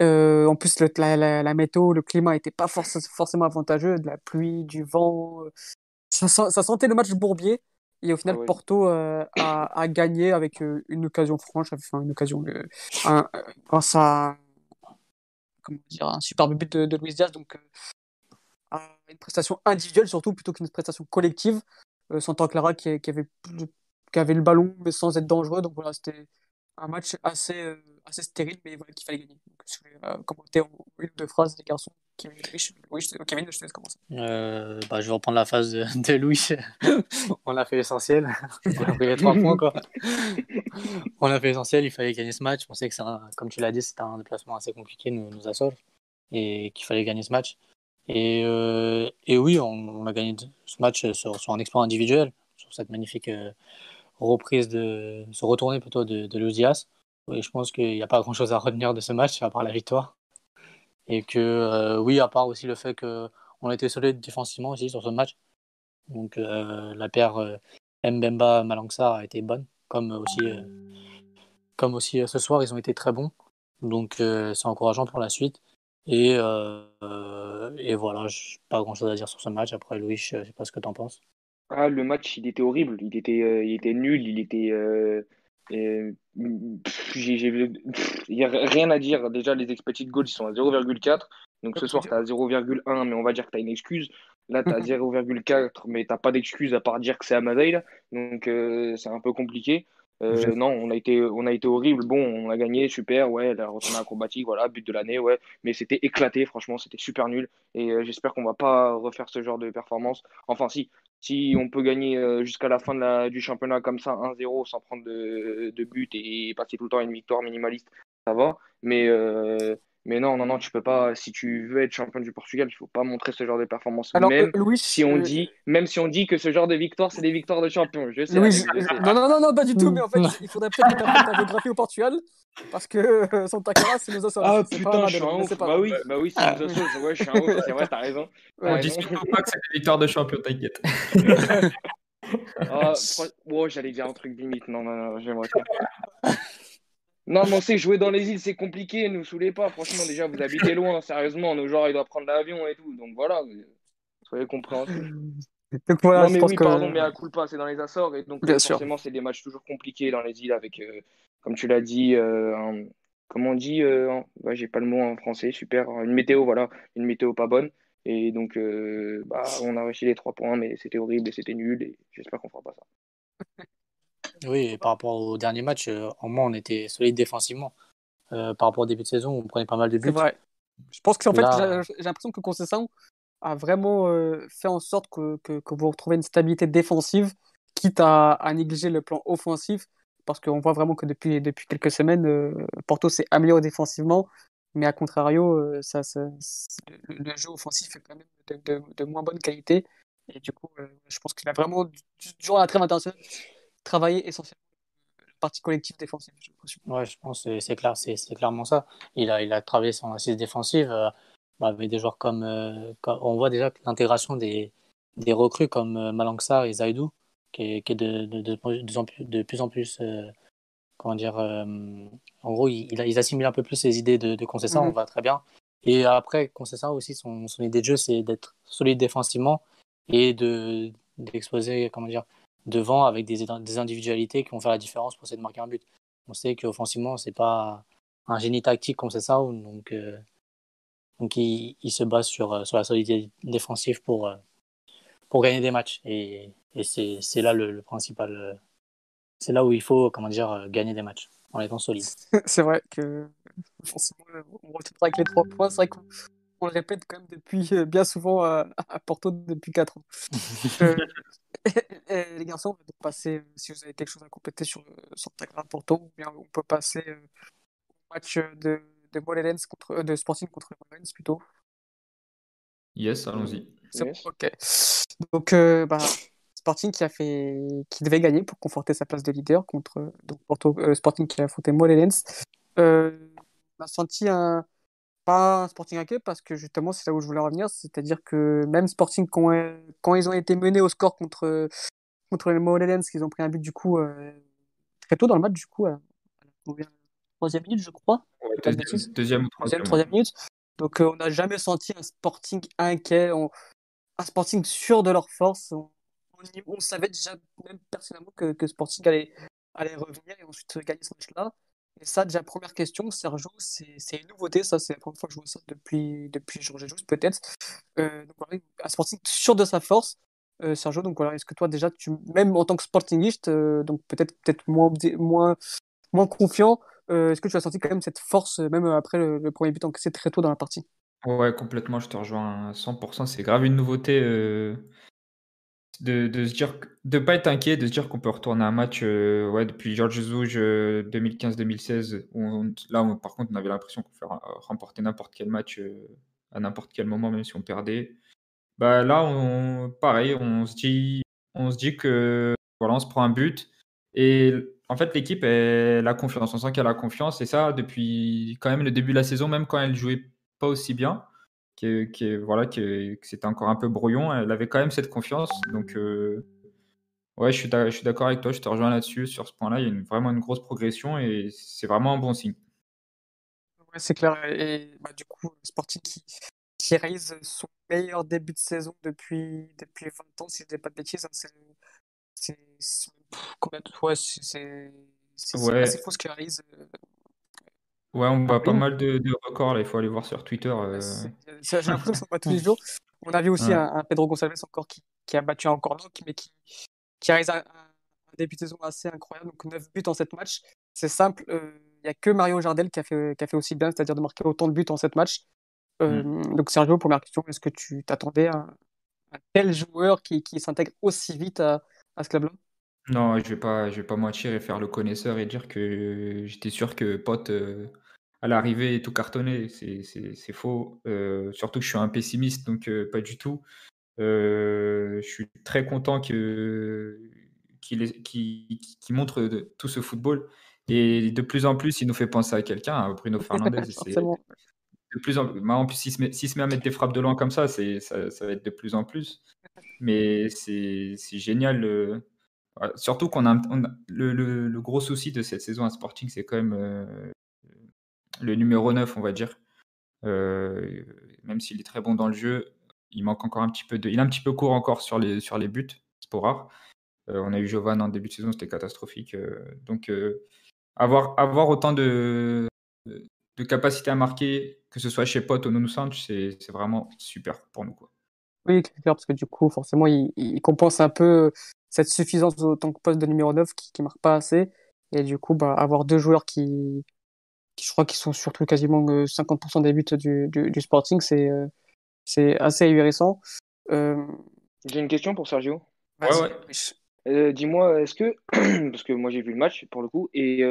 en plus, le, la, la, la, météo, le climat n'était pas forc forcément avantageux, de la pluie, du vent. Ça, ça sentait le match bourbier. Et au final, ah ouais. Porto a, a, gagné avec une occasion franche, enfin une occasion un, grâce à comment dire, un superbe but de, de Luis Diaz. Donc, une prestation individuelle surtout plutôt qu'une prestation collective. Euh, Santa Clara qui, qui, avait, qui avait le ballon mais sans être dangereux. Donc voilà, c'était un match assez, euh, assez stérile, mais voilà, qu'il fallait gagner. Donc, je vais euh, commenter en une ou deux phrases des garçons. Kevin, oui, je, Kevin, je te laisse commencer. Bah, je vais reprendre la phase de, de Louis. (laughs) On a fait l'essentiel. On a pris les trois points. Quoi. On a fait l'essentiel. Il fallait gagner ce match. On sait que, un, comme tu l'as dit, c'était un déplacement assez compliqué, nous, nous et qu'il fallait gagner ce match. Et, euh, et oui, on, a gagné ce match sur, un exploit individuel, sur cette magnifique euh, reprise de se retourner plutôt de, de. Et je pense qu'il n'y a pas grand chose à retenir de ce match, à part la victoire. Et que, euh, oui, à part aussi le fait qu'on a été solide défensivement aussi sur ce match. Donc, la paire Mbemba Malangsa a été bonne, comme aussi, comme aussi ce soir, ils ont été très bons. Donc, c'est encourageant pour la suite. Et, euh, et voilà, pas grand chose à dire sur ce match. Après, Louis, je sais pas ce que tu en penses. Ah, le match, il était horrible. Il était, euh, il était nul. Il était. Euh, il n'y a rien à dire. Déjà, les expected goals, ils sont à 0,4. Donc ce soir, tu as 0,1, mais on va dire que tu as une excuse. Là, tu as 0,4, mais tu pas d'excuse à part dire que c'est à Madeira. Donc c'est un peu compliqué. Euh, non, on a été, on a été horrible. Bon, on a gagné, super, ouais, la retournée voilà, but de l'année, ouais. Mais c'était éclaté, franchement, c'était super nul. Et euh, j'espère qu'on va pas refaire ce genre de performance. Enfin, si, si on peut gagner euh, jusqu'à la fin du championnat comme ça, 1-0, sans prendre de, but et passer tout le temps une victoire minimaliste, ça va. Mais mais non, non, non, tu peux pas. Si tu veux être champion du Portugal, il faut pas montrer ce genre de performance. Alors, même Louis, si on euh... dit, même si on dit que ce genre de victoire, c'est des victoires de champion. Je sais. Louis, je... Non, non, non, non, pas du tout. Mais en fait, (laughs) il faudrait peut-être que tu ta géographie au Portugal, parce que euh, Santa Clara, c'est nos Açores. Ah putain, je suis un ouf. Bah oui, bah oui, c'est nos Açores. Ouais, je suis un ouf. C'est vrai, t'as raison. (laughs) Ouais, on discute pas que c'est des victoires de champion, t'inquiète. (laughs) oh, oh j'allais dire un truc limite. Non, non, non, j'aimerais pas. Non, mais on sait jouer dans les îles, c'est compliqué, ne nous saoulez pas. Franchement, déjà, vous habitez (laughs) loin, sérieusement. Nos genre, il doit prendre l'avion et tout. Donc voilà, soyez compréhensifs. (laughs) Donc voilà, non, mais oui, que... pardon, mais à pas, c'est dans les Açores. Et donc, Bien forcément, c'est des matchs toujours compliqués dans les îles avec, euh, comme tu l'as dit, euh, un... comment on dit euh, ouais, J'ai pas le mot en français, super. Une météo, voilà, une météo pas bonne. Et donc, euh, bah, on a réussi les trois points, mais c'était horrible et c'était nul. Et j'espère qu'on fera pas ça. Oui, et par rapport au dernier match, euh, en moins, on était solide défensivement. Euh, par rapport au début de saison, on prenait pas mal de buts. C'est vrai. Je pense que en Là... fait, j'ai l'impression que Concession a vraiment euh, fait en sorte que, que, que, vous retrouvez une stabilité défensive, quitte à, à négliger le plan offensif, parce qu'on voit vraiment que depuis, depuis quelques semaines, euh, Porto s'est amélioré défensivement, mais à contrario, euh, ça, ça, le, le, jeu offensif est quand même de, de, de moins bonne qualité. Et du coup, euh, je pense qu'il a vraiment, durant la trêve internationale, travailler essentiellement la partie collective défensive. Ouais, je pense que c'est clair, c'est clairement ça. Il a, il a travaillé son assise défensive euh, avec des joueurs comme, euh, comme, On voit déjà l'intégration des, des recrues comme euh, Malangsar et Zaidou, qui est, qui est de, de, de, de, de, plus en plus. Comment dire En gros, il, il, assimile un peu plus ses idées de, de Concessa, mm -hmm. on va très bien. Et après, Concessa aussi, son, son idée de jeu, c'est d'être solide défensivement et d'exposer, comment dire, devant avec des, des, individualités qui vont faire la différence pour essayer de marquer un but. On sait qu'offensivement, c'est pas un génie tactique comme c'est ça, donc, euh, donc il, il, se base sur, sur la solidité défensive pour, pour gagner des matchs. Et, et c'est là le, principal. C'est là où il faut comment dire, gagner des matchs en étant solide. (laughs) c'est vrai que forcément, on retiendra avec les trois points. C'est vrai qu'on on le répète quand même depuis euh, bien souvent à, Porto depuis 4 ans. (laughs) Euh, (laughs) les garçons, on va passer, euh, si vous avez quelque chose à compléter sur, sur Porto, ou bien on peut passer au match de, de contre, de Sporting contre Mollens plutôt. Yes, allons-y. Ok. Donc, bah, Sporting qui a fait, qui devait gagner pour conforter sa place de leader contre donc Porto, Sporting qui a affronté Mollens. on a senti un, pas un Sporting inquiet parce que justement c'est là où je voulais revenir, c'est-à-dire que même Sporting quand, quand, ils ont été menés au score contre contre les Molenens, ils ont pris un but du coup euh, très tôt dans le match du coup à, la troisième minute je crois. deuxième, ou troisième, minute. Donc euh, on n'a jamais senti un Sporting inquiet, un Sporting sûr de leur force. On, on, savait déjà même personnellement que, que Sporting allait, allait revenir et ensuite gagner ce match-là. Et ça, déjà, première question, Sergio, c'est une nouveauté, ça, c'est la première fois que je vois ça depuis, depuis Jesus, peut-être. Euh, donc, voilà, un sporting sûr de sa force, euh, Sergio, donc voilà, est-ce que toi, déjà, tu, même en tant que sportingiste, euh, donc peut-être peut, -être, moins, moins, moins confiant, est-ce que tu as senti quand même cette force, même après le, premier but encaissé très tôt dans la partie? Ouais, complètement, je te rejoins à 100%. C'est grave une nouveauté de, de se dire, de pas être inquiet, de se dire qu'on peut retourner un match euh, ouais, depuis George Jesus 2015-2016, où là, par contre, on avait l'impression qu'on fait remporter n'importe quel match euh, à n'importe quel moment, même si on perdait. Bah, là, on, pareil, on se dit, on se dit que on se prend un but. Et en fait, l'équipe, elle a confiance. On sent qu'elle a confiance. Et ça, depuis quand même le début de la saison, même quand elle jouait pas aussi bien qui, voilà, que c'était encore un peu brouillon, elle avait quand même cette confiance. Donc, euh, ouais, je suis d'accord avec toi, je te rejoins là-dessus. Sur ce point-là, il y a vraiment une grosse progression et c'est vraiment un bon signe. Ouais, c'est clair. Et bah, du coup, Sporting qui, qui réalise son meilleur début de saison depuis, depuis 20 ans, si je ne dis pas de bêtises. Hein, c'est c'est ouais, c'est assez faux ce qu'il réalise. Euh, Ouais, on voit pas mal de, records là, il faut aller voir sur Twitter. Euh. J'ai l'impression que pas tous les jours. On a vu aussi un, Pedro Gonçalves encore qui, qui a battu encore Nantes, mais qui, qui a un, un, début de saison assez incroyable. Donc 9 buts en 7 matchs. C'est simple, il euh, n'y a que Mario Jardel qui a fait, qui a fait aussi bien, c'est-à-dire de marquer autant de buts en 7 matchs. Euh, mm. Donc Sergio, première question, est-ce que tu t'attendais à, un tel joueur qui, qui s'intègre aussi vite à, à ce club-là? Non, je vais pas, je vais pas mentir et faire le connaisseur et dire que j'étais sûr que Pote à l'arrivée tout cartonné, c'est faux. Euh, surtout que je suis un pessimiste, donc euh, pas du tout. Euh, je suis très content qu'il montre tout ce football. Et de plus en plus, il nous fait penser à quelqu'un, à Bruno (laughs) Fernandez. de plus en, bah, en plus, s'il se, met, se met à mettre des frappes de loin comme ça, ça, ça va être de plus en plus. Mais c'est génial. surtout qu'on a, le, le, gros souci de cette saison à Sporting, c'est quand même le numéro 9, on va dire. Euh, même s'il est très bon dans le jeu, il manque encore un petit peu de. Il est un petit peu court encore sur les, buts, c'est pas rare. Euh, on a eu Jovan en début de saison, c'était catastrophique. Euh, donc, avoir, autant de, de capacité à marquer, que ce soit chez Pot ou Nounou c'est vraiment super pour nous. Quoi. Oui, clair, parce que du coup, forcément, il, il, compense un peu cette suffisance autant que poste de numéro 9 qui ne marque pas assez. Et du coup, bah, avoir deux joueurs qui, je crois qu'ils sont surtout quasiment 50% euh, des buts du, du, Sporting, c'est euh, c'est assez ahurissant. Euh, j'ai une question pour Sergio. Ouais, Dis-moi, est-ce que, (clears throat) parce que moi j'ai vu le match pour le coup, et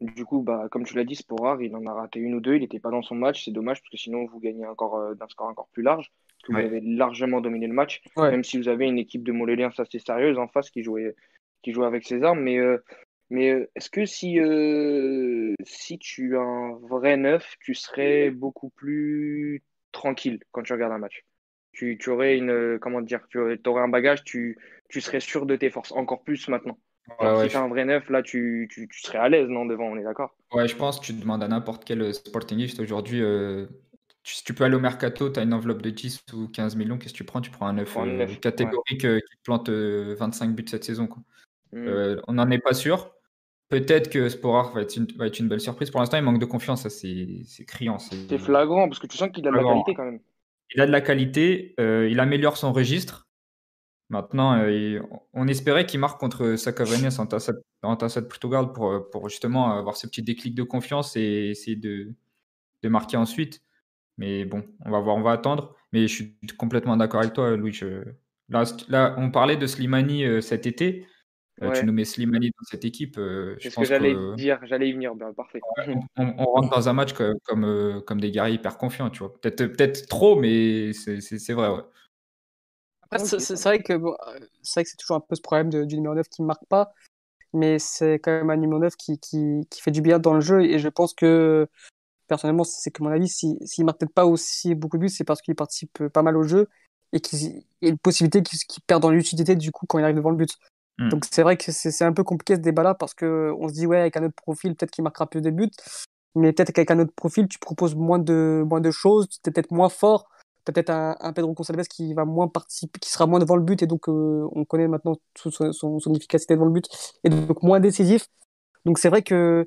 du coup, bah, comme tu l'as dit, Sporar, il en a raté une ou deux, il n'était pas dans son match, c'est dommage, parce que sinon vous gagnez encore d'un score encore plus large, parce que vous avez largement dominé le match, même si vous avez une équipe de Moléliens assez sérieuse en face qui jouait, qui jouait avec ses armes, mais mais euh, est-ce que si, euh, si tu as un vrai neuf, tu serais beaucoup plus tranquille quand tu regardes un match? Tu, tu aurais une. Euh, comment dire Tu aurais, un bagage, tu, tu serais sûr de tes forces, encore plus maintenant. si tu as un vrai neuf, là, tu, tu, serais à l'aise, non, devant, on est d'accord? Ouais, je pense que tu demandes à n'importe quel sportingiste aujourd'hui. si tu peux aller au mercato, tu as une enveloppe de 10 ou 15 millions, qu'est-ce que tu prends? Tu prends un 9, euh, catégorique qui te plante 25 buts cette saison. Quoi. Mmh. on n'en est pas sûr. Peut-être que Sporar va être, une, va être une belle surprise. Pour l'instant, il manque de confiance, c'est criant. C'est flagrant, parce que tu sens qu'il a de la qualité quand même. Il a de la qualité, il améliore son registre. Maintenant, euh, on espérait qu'il marque contre Sacavenias en Tassat Portugal pour, euh, pour justement avoir ce petit déclic de confiance et essayer de, de marquer ensuite. Mais bon, on va voir, on va attendre. Mais je suis complètement d'accord avec toi, Louis. Là, là, on parlait de Slimani euh, cet été. Tu nous mets Slimani dans cette équipe. C'est ce que j'allais dire, j'allais y venir. Ben, parfait. On, rentre dans un match comme, comme, comme, des guerriers hyper confiants, tu vois. Peut-être peut trop, mais c'est vrai, ouais c'est vrai que euh, c'est vrai que c'est toujours un peu ce problème du numéro 9 qui ne marque pas, mais c'est quand même un numéro 9 qui, qui, qui, fait du bien dans le jeu et je pense que personnellement, c'est que mon avis, s'il si, ne marque peut-être pas aussi beaucoup de buts, c'est parce qu'il participe pas mal au jeu et qu'il y a une possibilité qu'il perd dans l'utilité du coup quand il arrive devant le but. Hmm. Donc c'est vrai que c'est un peu compliqué ce débat-là parce qu'on se dit, ouais, avec un autre profil, peut-être qu'il marquera plus de buts, mais peut-être qu'avec un autre profil, tu proposes moins de, moins de choses, tu es peut-être moins fort peut-être un, Pedro Gonçalves qui va moins participer, qui sera moins devant le but et donc euh, on connaît maintenant son, efficacité devant le but et donc moins décisif. Donc c'est vrai que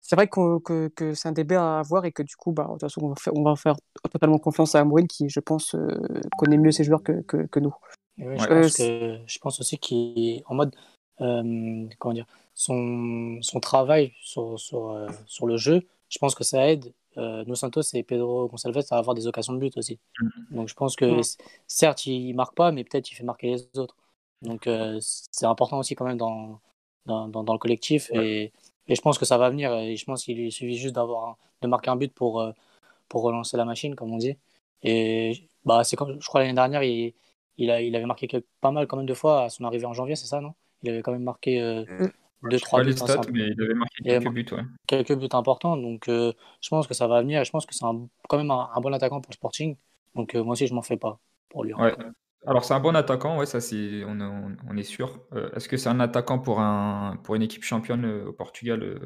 c'est vrai que, que, c'est un débat à avoir et que du coup, bah, de toute façon, on va faire, on totalement confiance à Amorim qui, je pense, euh, connaît mieux ses joueurs que, que, nous. Je, pense que, je, pense aussi qu'il en mode euh, comment dire son, son travail sur, sur, sur le jeu, je pense que ça aide euh, Nos Santos et Pedro Gonçalves à avoir des occasions de but aussi. Mm. Donc je pense que certes, il ne marque pas, mais peut-être il fait marquer les autres. Donc euh, c'est important aussi quand même dans, dans, dans, le collectif. Et, et, je pense que ça va venir. Et je pense qu'il suffit juste d'avoir de marquer un but pour, euh, pour relancer la machine, comme on dit. Et bah, c'est comme, je crois l'année dernière, il, il, a, il avait marqué pas mal quand même de fois à son arrivée en janvier, c'est ça, non? Il avait quand même marqué mm deux, trois buts. Stats, mais il avait marqué quelques buts. Ouais. Quelques buts importants. Donc, euh, je pense que ça va venir. Et je pense que c'est quand même un, bon attaquant pour le Sporting. Donc, euh, moi aussi, je m'en fais pas pour lui. Ouais. Alors, c'est un bon attaquant, ouais, ça, c'est, on, on, est sûr. Euh, est-ce que c'est un attaquant pour, un, pour une équipe championne au Portugal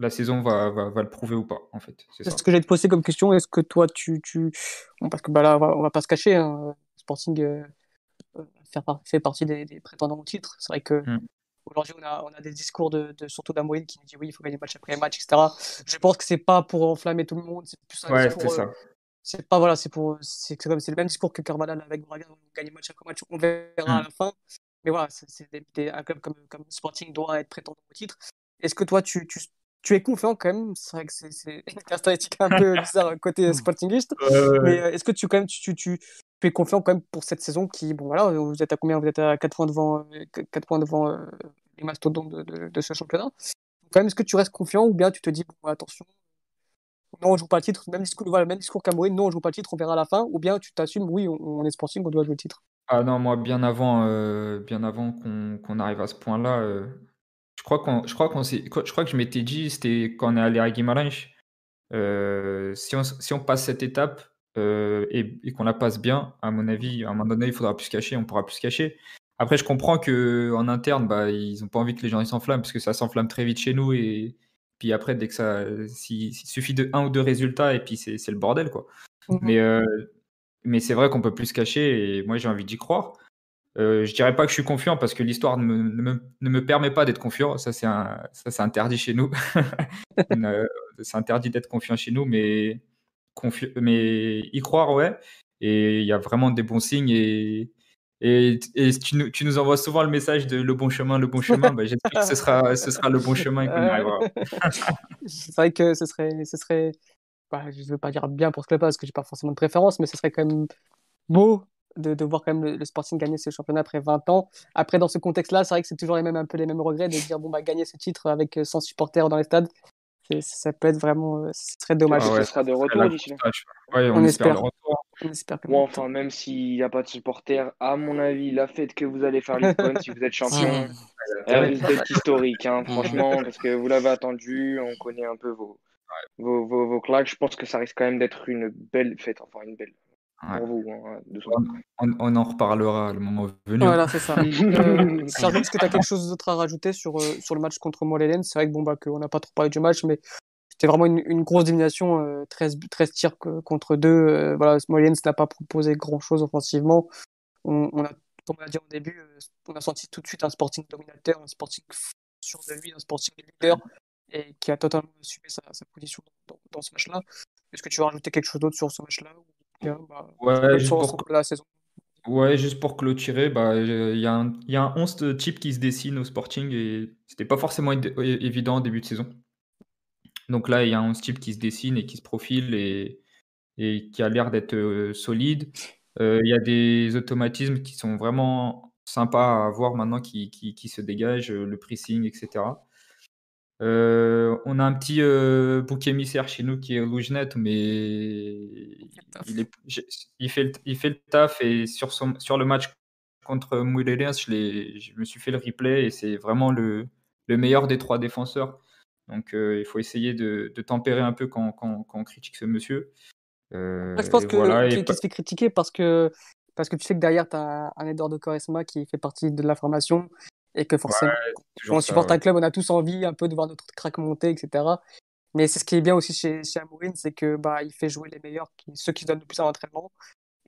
La saison va, va, va, le prouver ou pas, en fait? C'est, ce que j'ai te poser comme question. Est-ce que toi, tu. tu... parce que bah, là, on va, va pas se cacher. Hein. Sporting fait partie des, prétendants au titre. C'est vrai que. Hmm. Aujourd'hui, on a, on a des discours de, de surtout d'Amoïne qui nous dit oui, il faut gagner match après match, etc. Je pense que c'est pas pour enflammer tout le monde, c'est plus un ouais. Euh, c'est pas voilà, c'est pour c'est le même discours que Carvalhal avec Braga, on gagne match après match, on verra à mm. la fin. Mais voilà, c'est un club comme, comme Sporting doit être prétendant au titre. Est-ce que toi, tu, tu, tu, es confiant quand même? C'est vrai que c'est (laughs) une statistique un peu (laughs) bizarre côté Sportingiste. mais euh, est-ce que tu, quand même, tu, tu, confiant quand même pour cette saison qui, bon voilà, vous êtes à combien? Vous êtes à 4 points devant, 4 points devant euh, les mastodontes de, ce championnat. Quand même, est-ce que tu restes confiant ou bien tu te dis, attention, non, on joue pas le titre, même discours, voilà, même discours non, on joue pas le titre, on verra à la fin, ou bien tu t'assumes, oui, on, est sporting, on doit jouer le titre? Ah non, moi, bien avant, euh, bien avant qu'on arrive à ce point-là, euh, je crois qu'on, je crois qu'on je crois que je m'étais dit, c'était quand on est allé à Guimarães, euh, si, on, si on passe cette étape et, et qu'on la passe bien, à mon avis, à un moment donné, il faudra plus se cacher, on pourra plus se cacher. Après, je comprends que en interne, bah, ils n'ont pas envie que les gens s'enflamment parce que ça s'enflamme très vite chez nous et puis après, dès que ça, s'il suffit de un ou deux résultats et puis c'est le bordel quoi. Mmh mais euh, mais c'est vrai qu'on peut plus se cacher et moi j'ai envie d'y croire. Euh, je dirais pas que je suis confiant parce que l'histoire ne me, ne, me, permet pas d'être confiant. Ça, c'est interdit chez nous. (laughs) Euh, c'est interdit d'être confiant chez nous, mais, mais y croire, ouais. Et il y a vraiment des bons signes. Et, et, tu, nous, tu, nous envoies souvent le message de le bon chemin, le bon chemin. Bah, J'espère que ce sera, ce sera le bon chemin et qu'on arrivera. (laughs) c'est vrai que ce serait, ce serait bah, je ne veux pas dire bien pour ce club parce que j'ai pas forcément de préférence, mais ce serait quand même beau de, de voir quand même le, Sporting gagner ce championnat après 20 ans. Après, dans ce contexte-là, c'est vrai que c'est toujours les mêmes, un peu les mêmes regrets de dire bon, bah, gagner ce titre avec 100 euh, supporters dans les stades. Ça peut être vraiment. Euh, ce serait dommage. Ah sera de retour d'ici on, espère. Moi, enfin, même s'il n'y a pas de supporters, à mon avis, la fête que vous allez faire Lisbonne, si vous êtes (laughs) champion, elle risque d'être historique, hein, franchement, parce que vous l'avez attendu, on connaît un peu vos, vos, vos, vos, claques. Je pense que ça risque quand même d'être une belle fête, enfin une belle. Pour vous, hein, on, on, en reparlera le moment venu. Voilà, c'est ça. (laughs) euh, est-ce que tu as quelque chose d'autre à rajouter sur, euh, sur le match contre Molelen C'est vrai que bon, bah, qu'on n'a pas trop parlé du match, mais c'était vraiment une, grosse domination, 13, 13 tirs contre 2. voilà, Smollens n'a pas proposé grand-chose offensivement. On, a, comme on l'a dit au début, on a senti tout de suite un sporting dominateur, un sporting sûr de lui, un sporting leader, et qui a totalement assumé sa, position dans, ce match-là. Est-ce que tu veux rajouter quelque chose d'autre sur ce match-là bah, ouais, juste pour... la saison Ouais, juste pour clôturer, bah, il y, a un, y a un 11 type qui se dessine au Sporting et c'était pas forcément évident au début de saison. Donc là, il y a un 11 type qui se dessine et qui se profile et, et qui a l'air d'être euh, solide. Euh, il y a des automatismes qui sont vraiment sympas à voir maintenant qui, qui, qui se dégagent, le pressing, etc. Euh, on a un petit euh, bouc émissaire chez nous qui est Lougenet, mais il, est, il, fait le, il fait le taf et sur, son, sur le match contre Moulins, je, je me suis fait le replay et c'est vraiment le, le, meilleur des trois défenseurs. Donc euh, il faut essayer de, de, tempérer un peu quand, quand, quand on critique ce monsieur. Euh, je pense que voilà, se fait critiquer parce que, parce que tu sais que derrière, tu as un Edouard de Charisma qui fait partie de la formation et que forcément, quand on supporte un club, on a tous envie un peu de voir notre crack monter, etc. Mais c'est ce qui est bien aussi chez, chez Amourin, c'est que bah, il fait jouer les meilleurs, ceux qui se donnent le plus en entraînement.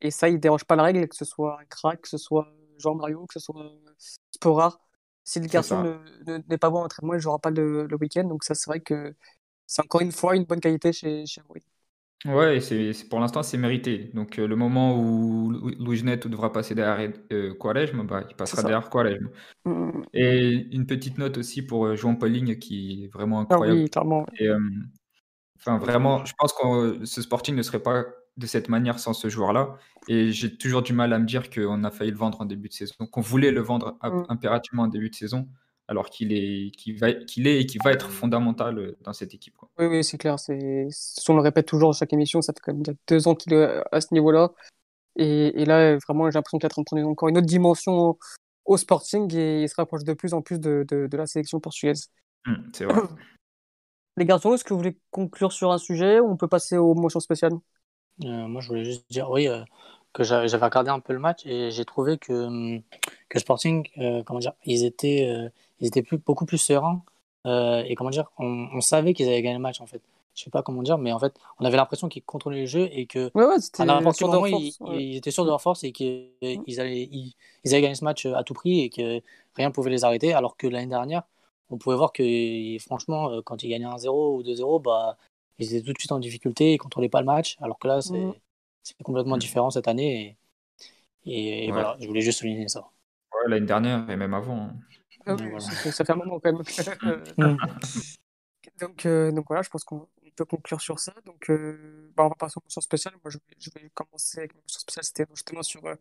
Et ça, il dérange pas la règle, que ce soit un crack, que ce soit Jean-Mario, que ce soit Spora. Si le garçon n'est pas bon en entraînement, il ne jouera pas le, le week-end. Donc ça, c'est vrai que c'est encore une fois une bonne qualité chez, chez Amourin. Ouais, c'est pour l'instant, c'est mérité. Donc, euh, le moment où Louis devra passer derrière euh, Quaresma, bah, il passera derrière Quaresma. Mmh, mmh, mmh. Et une petite note aussi pour euh, João Pauling qui est vraiment ah incroyable. oui, clairement. Et, enfin, vraiment, je pense que ce Sporting ne serait pas de cette manière sans ce joueur-là. Et j'ai toujours du mal à me dire qu'on a failli le vendre en début de saison, qu'on voulait le vendre impérativement en début de saison alors qu'il est, qu'il va, qu'il est et qui va être fondamental euh, dans cette équipe. Quoi. Oui, oui, c'est clair. C'est, on le répète toujours dans chaque émission, ça fait quand même deux ans qu'il est à ce niveau-là. Et, et là, vraiment, j'ai l'impression qu'il est en train de prendre encore une autre dimension au Sporting et il se rapproche de plus en plus de, de, la sélection portugaise. Mmh, c'est vrai. (coughs) Les garçons, est-ce que vous voulez conclure sur un sujet ou on peut passer aux motions spéciales? Euh, Moi, je voulais juste dire, oui, euh, que j'avais regardé un peu le match et j'ai trouvé que, hum, que Sporting, comment dire, ils étaient ils étaient plus, beaucoup plus sereins. Euh, et comment dire, on, savait qu'ils allaient gagner le match en fait. Je sais pas comment dire, mais en fait, on avait l'impression qu'ils contrôlaient le jeu et que ouais, à n'importe quel moment, ils, étaient sûrs de leur force et qu'ils ils allaient, ils, allaient gagner ce match à tout prix et que rien ne pouvait les arrêter. Alors que l'année dernière, on pouvait voir que franchement, euh, quand ils gagnaient 1-0 ou 2-0, bah, ils étaient tout de suite en difficulté, ils contrôlaient pas le match. Alors que là, c'est complètement différent cette année. Et, et voilà, je voulais juste souligner ça. Ouais, l'année dernière et même avant. Ah ça fait un moment quand même. (laughs) Mm. donc, euh, donc voilà, je pense qu'on peut conclure sur ça. Donc, euh, bah, on va passer aux mentions spéciales. Moi, je vais, je vais commencer avec ma mention spéciale. C'était justement sur, euh,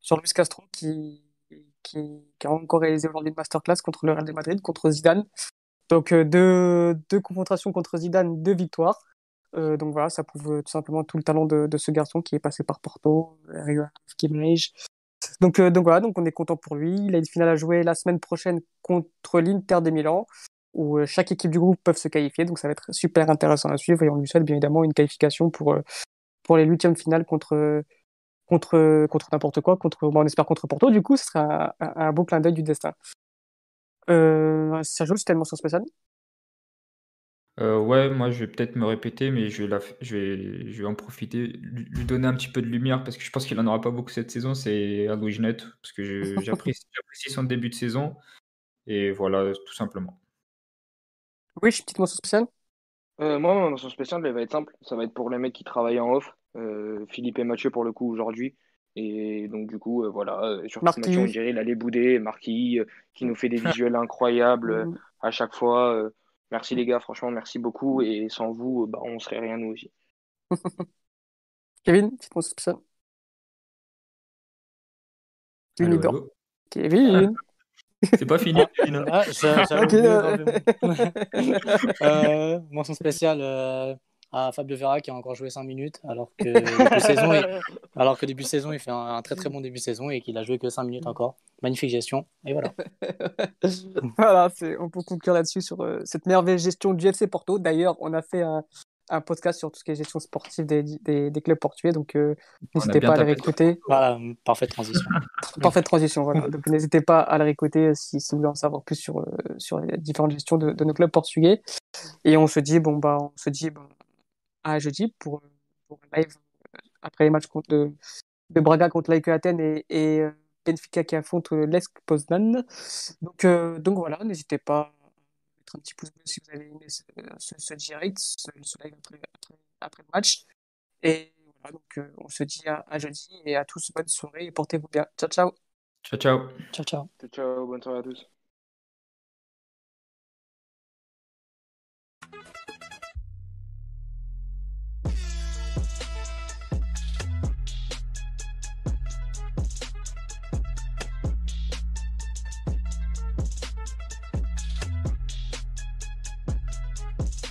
sur Luis Castro qui, qui, qui, a encore réalisé aujourd'hui une masterclass contre le Real de Madrid, contre Zidane. Donc, deux, deux confrontations contre Zidane, deux victoires. donc voilà, ça prouve tout simplement tout le talent de, de ce garçon qui est passé par Porto, Rio Gimenez, donc, euh, donc voilà, donc on est content pour lui. Il a une finale à jouer la semaine prochaine contre l'Inter de Milan, où euh, chaque équipe du groupe peut se qualifier. Donc ça va être super intéressant à suivre. Et on lui souhaite bien évidemment une qualification pour, euh, pour les huitièmes finales contre, contre, contre n'importe quoi. Contre, bon, on espère contre Porto. Du coup, ce sera un, beau clin d'œil du destin. Euh, c'était une mention spéciale euh, ouais, moi, je vais peut-être me répéter, mais je vais la je vais je vais en profiter, lui donner un petit peu de lumière parce que je pense qu'il en aura pas beaucoup cette saison, c'est à Louis parce que (laughs) j'apprécie son début de saison et voilà, tout simplement. Oui, une petite mention spéciale? Euh, moi, ma mention spéciale, elle va être simple. Ça va être pour les mecs qui travaillent en off. Euh, Philippe et Mathieu pour le coup aujourd'hui. Et donc du coup, voilà, sur Mathieu, on dirait il allait bouder, Marquis, qui nous fait des (laughs) visuels incroyables mmh. à chaque fois. Merci les gars, franchement, merci beaucoup. Et sans vous, bah, on serait rien nous aussi. (laughs) Kevin, petite pensée spéciale. Kevin, allô, Kevin. (laughs) C'est pas fini, Kevin. Ah, (laughs) euh, mention spéciale. Euh, à Fabio Vera qui a encore joué 5 minutes alors que début saison, il, (laughs) alors que début saison il fait un, très très bon début de saison et qu'il a joué que 5 minutes encore. Magnifique gestion et voilà. (laughs) voilà, on peut conclure là-dessus sur euh, cette merveilleuse gestion du FC Porto. D'ailleurs, on a fait un, un podcast sur tout ce qui est gestion sportive des, des, des clubs portugais. Donc, euh, n'hésitez pas à le réécouter. Voilà, parfaite transition. (laughs) parfaite transition, voilà. Donc, n'hésitez pas à le réécouter si, si, vous voulez en savoir plus sur, euh, sur les différentes gestions de, de, nos clubs portugais. Et on se dit, bon, bah, on se dit à jeudi pour, pour un live après les matchs contre, de, de Braga contre l'AEK Athènes et, et Benfica qui affronte l'Esk Poznan. Donc, donc voilà, n'hésitez pas un petit pouce bleu si vous avez aimé ce, ce, direct, ce, live après, après, le match. Et voilà, donc euh, on se dit à, à, jeudi et à tous bonne soirée et portez-vous bien. Ciao, ciao. Ciao, ciao. Ciao, ciao. Ciao, ciao. Bonne soirée à tous.